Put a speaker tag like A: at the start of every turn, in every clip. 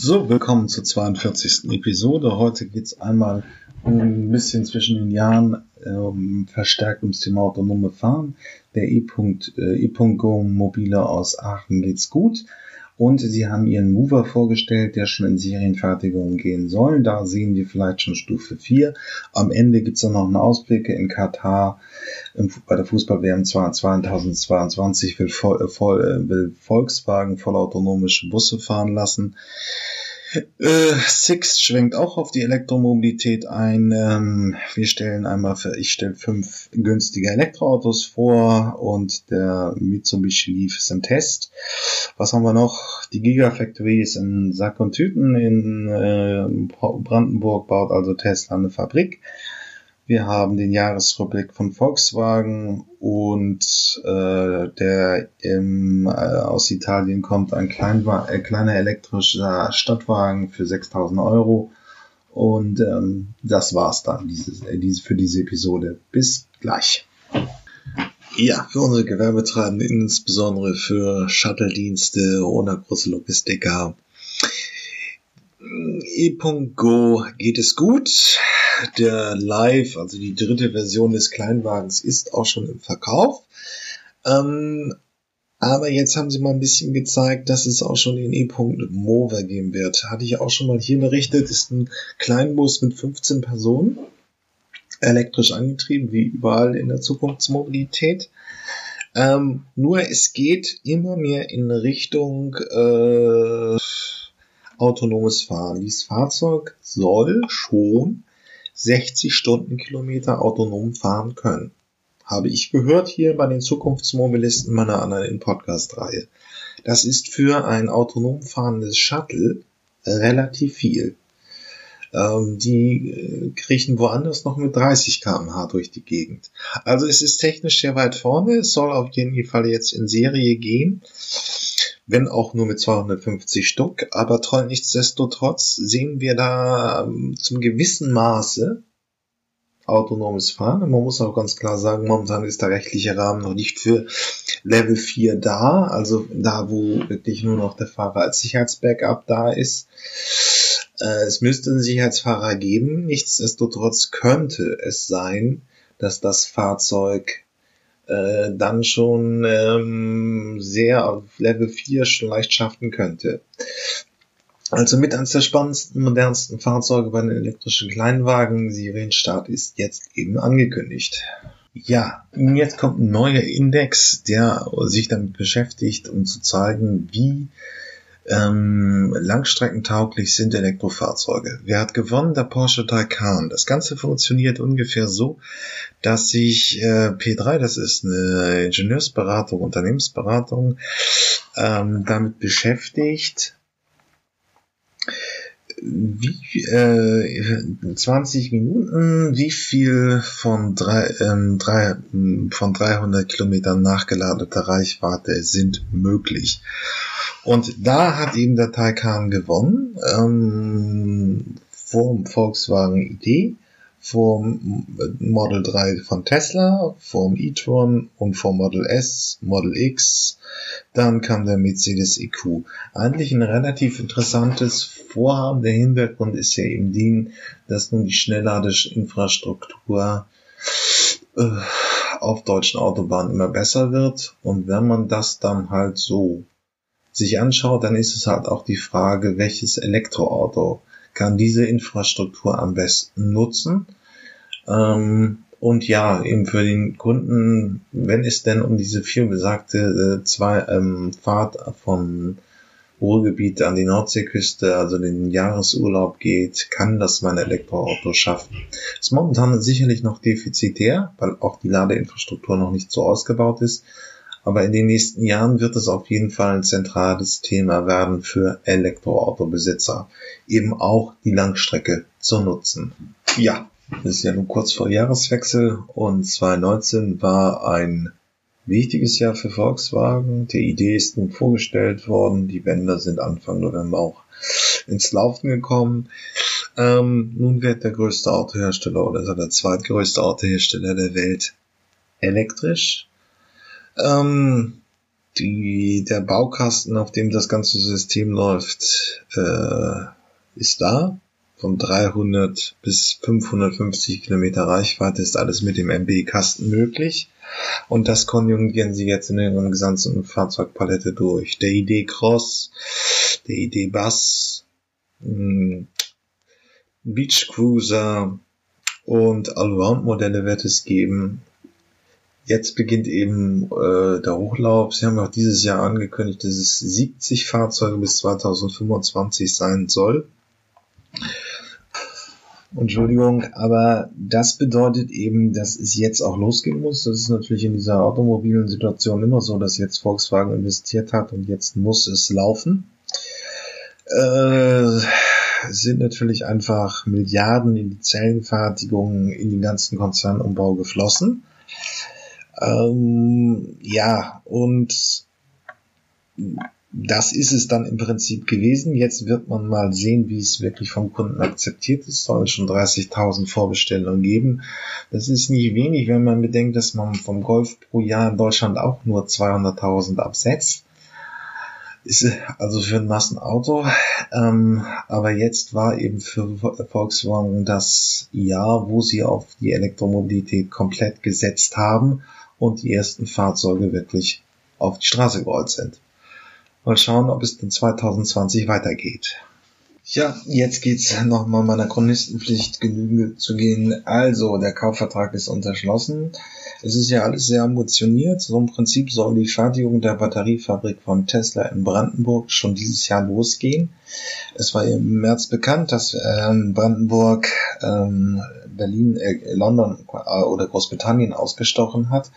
A: So, willkommen zur 42. Episode. Heute geht es einmal ein bisschen zwischen den Jahren ähm, verstärkt ums Thema autonome Fahren. Der E.Go äh, Mobile aus Aachen geht's gut. Und sie haben ihren Mover vorgestellt, der schon in Serienfertigung gehen soll. Da sehen wir vielleicht schon Stufe 4. Am Ende gibt's dann noch einen Ausblick in Katar bei der Fußball-WM 2022 will, voll, äh, will Volkswagen vollautonomische Busse fahren lassen. Äh, Six schwenkt auch auf die Elektromobilität ein. Ähm, wir stellen einmal für, ich stelle fünf günstige Elektroautos vor und der Mitsubishi Leaf ist im Test. Was haben wir noch? Die Gigafactory ist in Sack und Tüten in äh, Brandenburg, baut also Tesla eine Fabrik. Wir haben den Jahresrückblick von Volkswagen und äh, der im, äh, aus Italien kommt ein Kleinwa äh, kleiner elektrischer Stadtwagen für 6000 Euro. Und ähm, das war's dann dieses, äh, diese, für diese Episode. Bis gleich. Ja, für unsere Gewerbetreibenden, insbesondere für Shuttle-Dienste oder große Logistiker. E.go geht es gut der Live, also die dritte Version des Kleinwagens, ist auch schon im Verkauf. Ähm, aber jetzt haben sie mal ein bisschen gezeigt, dass es auch schon den E-Punkt Mover geben wird. Hatte ich auch schon mal hier berichtet, ist ein Kleinbus mit 15 Personen, elektrisch angetrieben, wie überall in der Zukunftsmobilität. Ähm, nur es geht immer mehr in Richtung äh, autonomes Fahren. Dieses Fahrzeug soll schon 60 Stundenkilometer autonom fahren können. Habe ich gehört hier bei den Zukunftsmobilisten meiner anderen Podcast-Reihe. Das ist für ein autonom fahrendes Shuttle relativ viel. Ähm, die äh, kriechen woanders noch mit 30 km/h durch die Gegend. Also es ist technisch sehr weit vorne. Es soll auf jeden Fall jetzt in Serie gehen wenn auch nur mit 250 Stück, aber toll, nichtsdestotrotz sehen wir da ähm, zum gewissen Maße autonomes Fahren. man muss auch ganz klar sagen, momentan ist der rechtliche Rahmen noch nicht für Level 4 da, also da, wo wirklich nur noch der Fahrer als Sicherheitsbackup da ist. Äh, es müsste einen Sicherheitsfahrer geben, nichtsdestotrotz könnte es sein, dass das Fahrzeug äh, dann schon ähm, sehr auf Level 4 schon leicht schaffen könnte. Also mit eines der spannendsten, modernsten Fahrzeuge bei den elektrischen Kleinwagen. Serienstart ist jetzt eben angekündigt. Ja, jetzt kommt ein neuer Index, der sich damit beschäftigt, um zu zeigen, wie ähm, langstreckentauglich sind Elektrofahrzeuge. Wer hat gewonnen? Der Porsche Taycan. Das Ganze funktioniert ungefähr so, dass sich äh, P3, das ist eine Ingenieursberatung, Unternehmensberatung, ähm, damit beschäftigt, wie äh, 20 Minuten, wie viel von, drei, ähm, drei, von 300 Kilometern nachgeladeter Reichweite sind möglich. Und da hat eben der Taycan gewonnen, ähm, vor Volkswagen ID, vor Model 3 von Tesla, vor e-tron und vor Model S, Model X. Dann kam der Mercedes EQ. Eigentlich ein relativ interessantes Vorhaben. Der Hintergrund ist ja eben die, dass nun die Schnellladeinfrastruktur äh, auf deutschen Autobahnen immer besser wird. Und wenn man das dann halt so sich anschaut, dann ist es halt auch die Frage, welches Elektroauto kann diese Infrastruktur am besten nutzen. Ähm, und ja, eben für den Kunden, wenn es denn um diese viel besagte äh, zwei, ähm, Fahrt von Ruhrgebiet an die Nordseeküste, also den Jahresurlaub geht, kann das mein Elektroauto schaffen. Ist momentan sicherlich noch defizitär, weil auch die Ladeinfrastruktur noch nicht so ausgebaut ist. Aber in den nächsten Jahren wird es auf jeden Fall ein zentrales Thema werden für Elektroautobesitzer, eben auch die Langstrecke zu nutzen. Ja, es ist ja nun kurz vor Jahreswechsel und 2019 war ein wichtiges Jahr für Volkswagen. Die Idee ist nun vorgestellt worden. Die Bänder sind Anfang November auch ins Laufen gekommen. Ähm, nun wird der größte Autohersteller oder der zweitgrößte Autohersteller der Welt elektrisch. Ähm, die, der Baukasten, auf dem das ganze System läuft, äh, ist da. Von 300 bis 550 Kilometer Reichweite ist alles mit dem MB-Kasten möglich. Und das konjugieren sie jetzt in ihrer gesamten Fahrzeugpalette durch. Der ID Cross, der ID Bus, hm, Beach Cruiser und Allround-Modelle wird es geben. Jetzt beginnt eben äh, der Hochlauf. Sie haben auch dieses Jahr angekündigt, dass es 70 Fahrzeuge bis 2025 sein soll. Entschuldigung, aber das bedeutet eben, dass es jetzt auch losgehen muss. Das ist natürlich in dieser automobilen Situation immer so, dass jetzt Volkswagen investiert hat und jetzt muss es laufen. Äh, sind natürlich einfach Milliarden in die Zellenfertigung, in den ganzen Konzernumbau geflossen. Ähm, ja, und das ist es dann im Prinzip gewesen. Jetzt wird man mal sehen, wie es wirklich vom Kunden akzeptiert ist. Es soll schon 30.000 Vorbestellungen geben. Das ist nicht wenig, wenn man bedenkt, dass man vom Golf pro Jahr in Deutschland auch nur 200.000 absetzt. Ist also für ein Massenauto. Ähm, aber jetzt war eben für Volkswagen das Jahr, wo sie auf die Elektromobilität komplett gesetzt haben und die ersten Fahrzeuge wirklich auf die Straße gerollt sind. Mal schauen, ob es in 2020 weitergeht. Ja, jetzt geht's nochmal meiner Chronistenpflicht Genüge zu gehen. Also, der Kaufvertrag ist unterschlossen. Es ist ja alles sehr ambitioniert. So im Prinzip soll die Fertigung der Batteriefabrik von Tesla in Brandenburg schon dieses Jahr losgehen. Es war im März bekannt, dass ähm, Brandenburg ähm, Berlin, äh, London äh, oder Großbritannien ausgestochen hat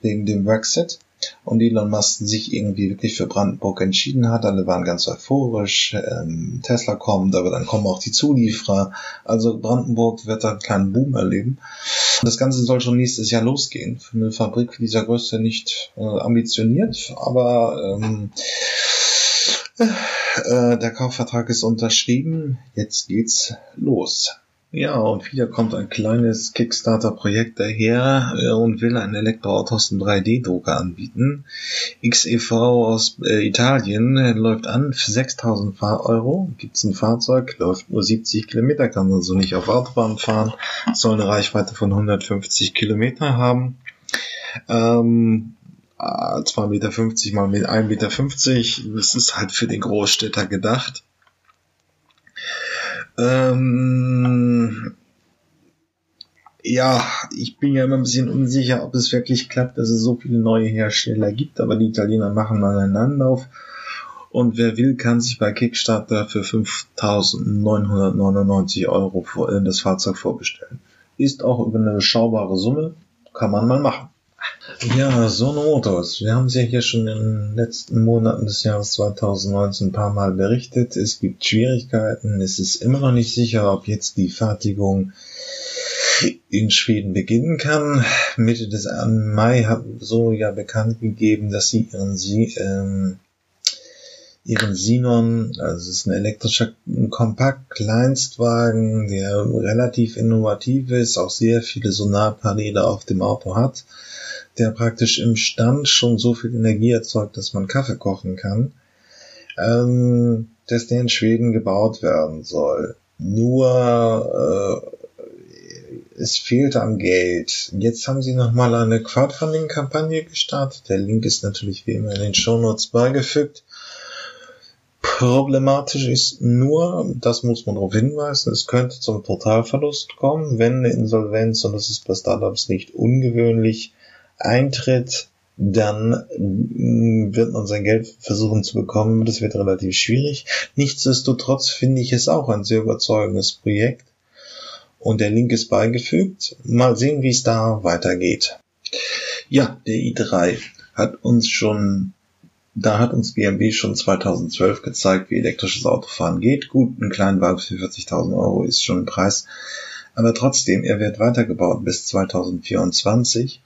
A: wegen dem Brexit und Elon Musk sich irgendwie wirklich für Brandenburg entschieden hat. Alle waren ganz euphorisch. Ähm, Tesla kommt, aber dann kommen auch die Zulieferer. Also Brandenburg wird da einen kleinen Boom erleben. Das Ganze soll schon nächstes Jahr losgehen. Für eine Fabrik dieser Größe nicht äh, ambitioniert, aber ähm, äh, der Kaufvertrag ist unterschrieben. Jetzt geht's los. Ja, und wieder kommt ein kleines Kickstarter-Projekt daher äh, und will ein Elektroauto aus dem 3D-Drucker anbieten. XEV aus äh, Italien äh, läuft an für 6000 Euro. Gibt's ein Fahrzeug, läuft nur 70 Kilometer, kann also nicht auf Autobahn fahren, soll eine Reichweite von 150 Kilometer haben. Ähm, 2,50 Meter mal mit 1,50 Meter. Das ist halt für den Großstädter gedacht. Ähm, ja, ich bin ja immer ein bisschen unsicher, ob es wirklich klappt, dass es so viele neue Hersteller gibt, aber die Italiener machen mal einen Anlauf. Und wer will, kann sich bei Kickstarter für 5.999 Euro das Fahrzeug vorbestellen. Ist auch über eine beschaubare Summe, kann man mal machen. Ja, Sono Motors. Wir haben es ja hier schon in den letzten Monaten des Jahres 2019 ein paar Mal berichtet. Es gibt Schwierigkeiten. Es ist immer noch nicht sicher, ob jetzt die Fertigung in Schweden beginnen kann. Mitte des Mai hat so ja bekannt gegeben, dass sie ihren, ähm, ihren Sinon, also es ist ein elektrischer Kompakt-Kleinstwagen, der relativ innovativ ist, auch sehr viele Solarpaneele auf dem Auto hat der praktisch im Stand schon so viel Energie erzeugt, dass man Kaffee kochen kann, ähm, dass der in Schweden gebaut werden soll. Nur äh, es fehlt am Geld. Jetzt haben sie nochmal eine Crowdfunding-Kampagne gestartet. Der Link ist natürlich wie immer in den Shownotes beigefügt. Problematisch ist nur, das muss man darauf hinweisen, es könnte zum Totalverlust kommen, wenn eine Insolvenz, und das ist bei Startups nicht ungewöhnlich, eintritt, dann mm, wird man sein Geld versuchen zu bekommen. Das wird relativ schwierig. Nichtsdestotrotz finde ich es auch ein sehr überzeugendes Projekt. Und der Link ist beigefügt. Mal sehen, wie es da weitergeht. Ja, der i3 hat uns schon, da hat uns BMW schon 2012 gezeigt, wie elektrisches Autofahren geht. Gut, ein Kleinwagen für 40.000 Euro ist schon ein Preis. Aber trotzdem, er wird weitergebaut bis 2024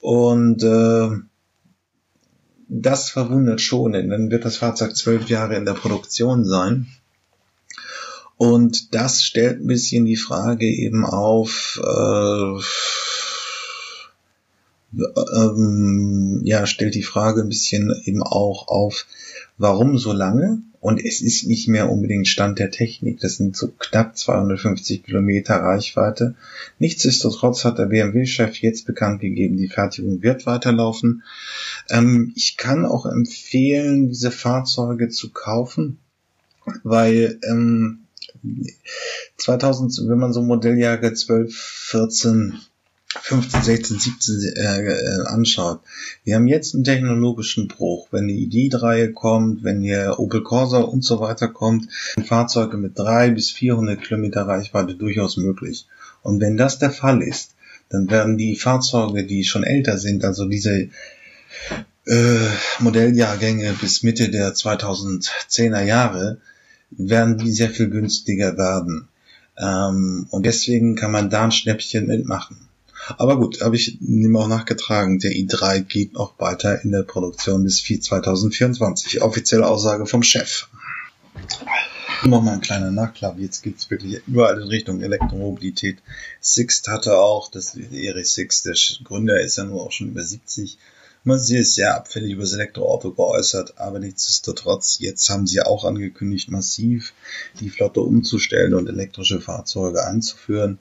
A: und äh, das verwundert schon, denn dann wird das Fahrzeug zwölf Jahre in der Produktion sein. Und das stellt ein bisschen die Frage eben auf, äh, ähm, ja, stellt die Frage ein bisschen eben auch auf, warum so lange? Und es ist nicht mehr unbedingt Stand der Technik. Das sind so knapp 250 Kilometer Reichweite. Nichtsdestotrotz hat der BMW-Chef jetzt bekannt gegeben, die Fertigung wird weiterlaufen. Ähm, ich kann auch empfehlen, diese Fahrzeuge zu kaufen, weil ähm, 2000, wenn man so Modelljahre 12, 14, 15, 16, 17 äh, äh, anschaut. Wir haben jetzt einen technologischen Bruch. Wenn die ID-Reihe kommt, wenn hier Opel Corsa und so weiter kommt, sind Fahrzeuge mit drei bis 400 Kilometer Reichweite durchaus möglich. Und wenn das der Fall ist, dann werden die Fahrzeuge, die schon älter sind, also diese äh, Modelljahrgänge bis Mitte der 2010er Jahre, werden die sehr viel günstiger werden. Ähm, und deswegen kann man da ein Schnäppchen mitmachen. Aber gut, habe ich ihm auch nachgetragen. Der i3 geht noch weiter in der Produktion bis 2024. Offizielle Aussage vom Chef. Nochmal ein kleiner Nachklapp. Jetzt geht's wirklich überall in Richtung Elektromobilität. Sixt hatte auch, das Erich Sixt, der Gründer, ist ja nur auch schon über 70 man sie ist sehr abfällig über das Elektroauto geäußert, aber nichtsdestotrotz, jetzt haben sie auch angekündigt, massiv die Flotte umzustellen und elektrische Fahrzeuge einzuführen.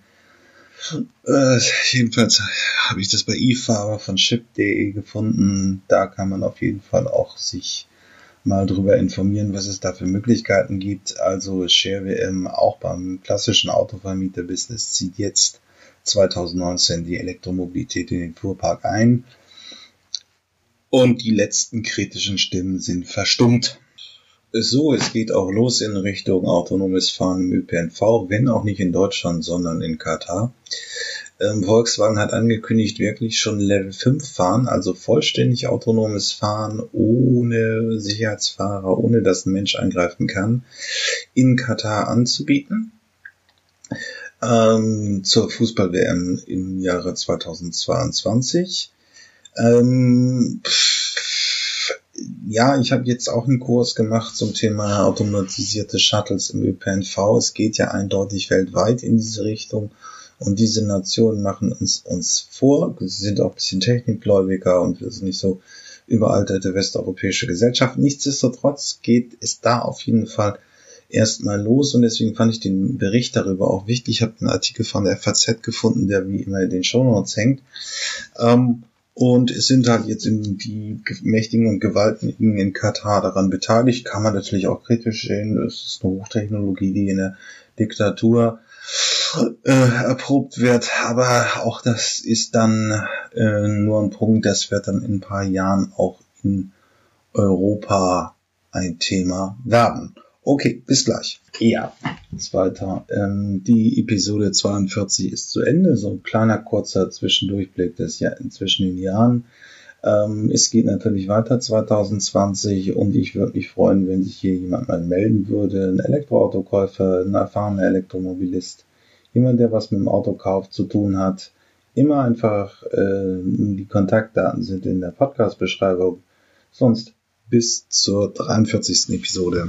A: Äh, jedenfalls habe ich das bei eFahrer von ship.de gefunden. Da kann man auf jeden Fall auch sich mal drüber informieren, was es da für Möglichkeiten gibt. Also ShareWM auch beim klassischen Autovermieter-Business zieht jetzt 2019 die Elektromobilität in den Fuhrpark ein. Und die letzten kritischen Stimmen sind verstummt. So, es geht auch los in Richtung autonomes Fahren im ÖPNV, wenn auch nicht in Deutschland, sondern in Katar. Ähm, Volkswagen hat angekündigt, wirklich schon Level 5 fahren, also vollständig autonomes Fahren ohne Sicherheitsfahrer, ohne dass ein Mensch eingreifen kann, in Katar anzubieten. Ähm, zur Fußball-WM im Jahre 2022. Ähm, ja, ich habe jetzt auch einen Kurs gemacht zum Thema automatisierte Shuttles im ÖPNV. Es geht ja eindeutig weltweit in diese Richtung. Und diese Nationen machen uns, uns vor. Sie sind auch ein bisschen technikgläubiger und wir sind nicht so überalterte westeuropäische Gesellschaft. Nichtsdestotrotz geht es da auf jeden Fall erstmal los und deswegen fand ich den Bericht darüber auch wichtig. Ich habe einen Artikel von der FAZ gefunden, der wie immer in den Show Notes hängt. Ähm, und es sind halt jetzt die Mächtigen und Gewaltigen in Katar daran beteiligt. Kann man natürlich auch kritisch sehen. Es ist eine Hochtechnologie, die in der Diktatur äh, erprobt wird. Aber auch das ist dann äh, nur ein Punkt, das wird dann in ein paar Jahren auch in Europa ein Thema werden. Okay, bis gleich. Ja, zweiter. Ähm, die Episode 42 ist zu Ende. So ein kleiner kurzer Zwischendurchblick des Jahr zwischen den Jahren. Ähm, es geht natürlich weiter 2020 und ich würde mich freuen, wenn sich hier jemand mal melden würde. Ein Elektroautokäufer, ein erfahrener Elektromobilist, jemand, der was mit dem Autokauf zu tun hat. Immer einfach, äh, die Kontaktdaten sind in der Podcast-Beschreibung. Sonst bis zur 43. Episode.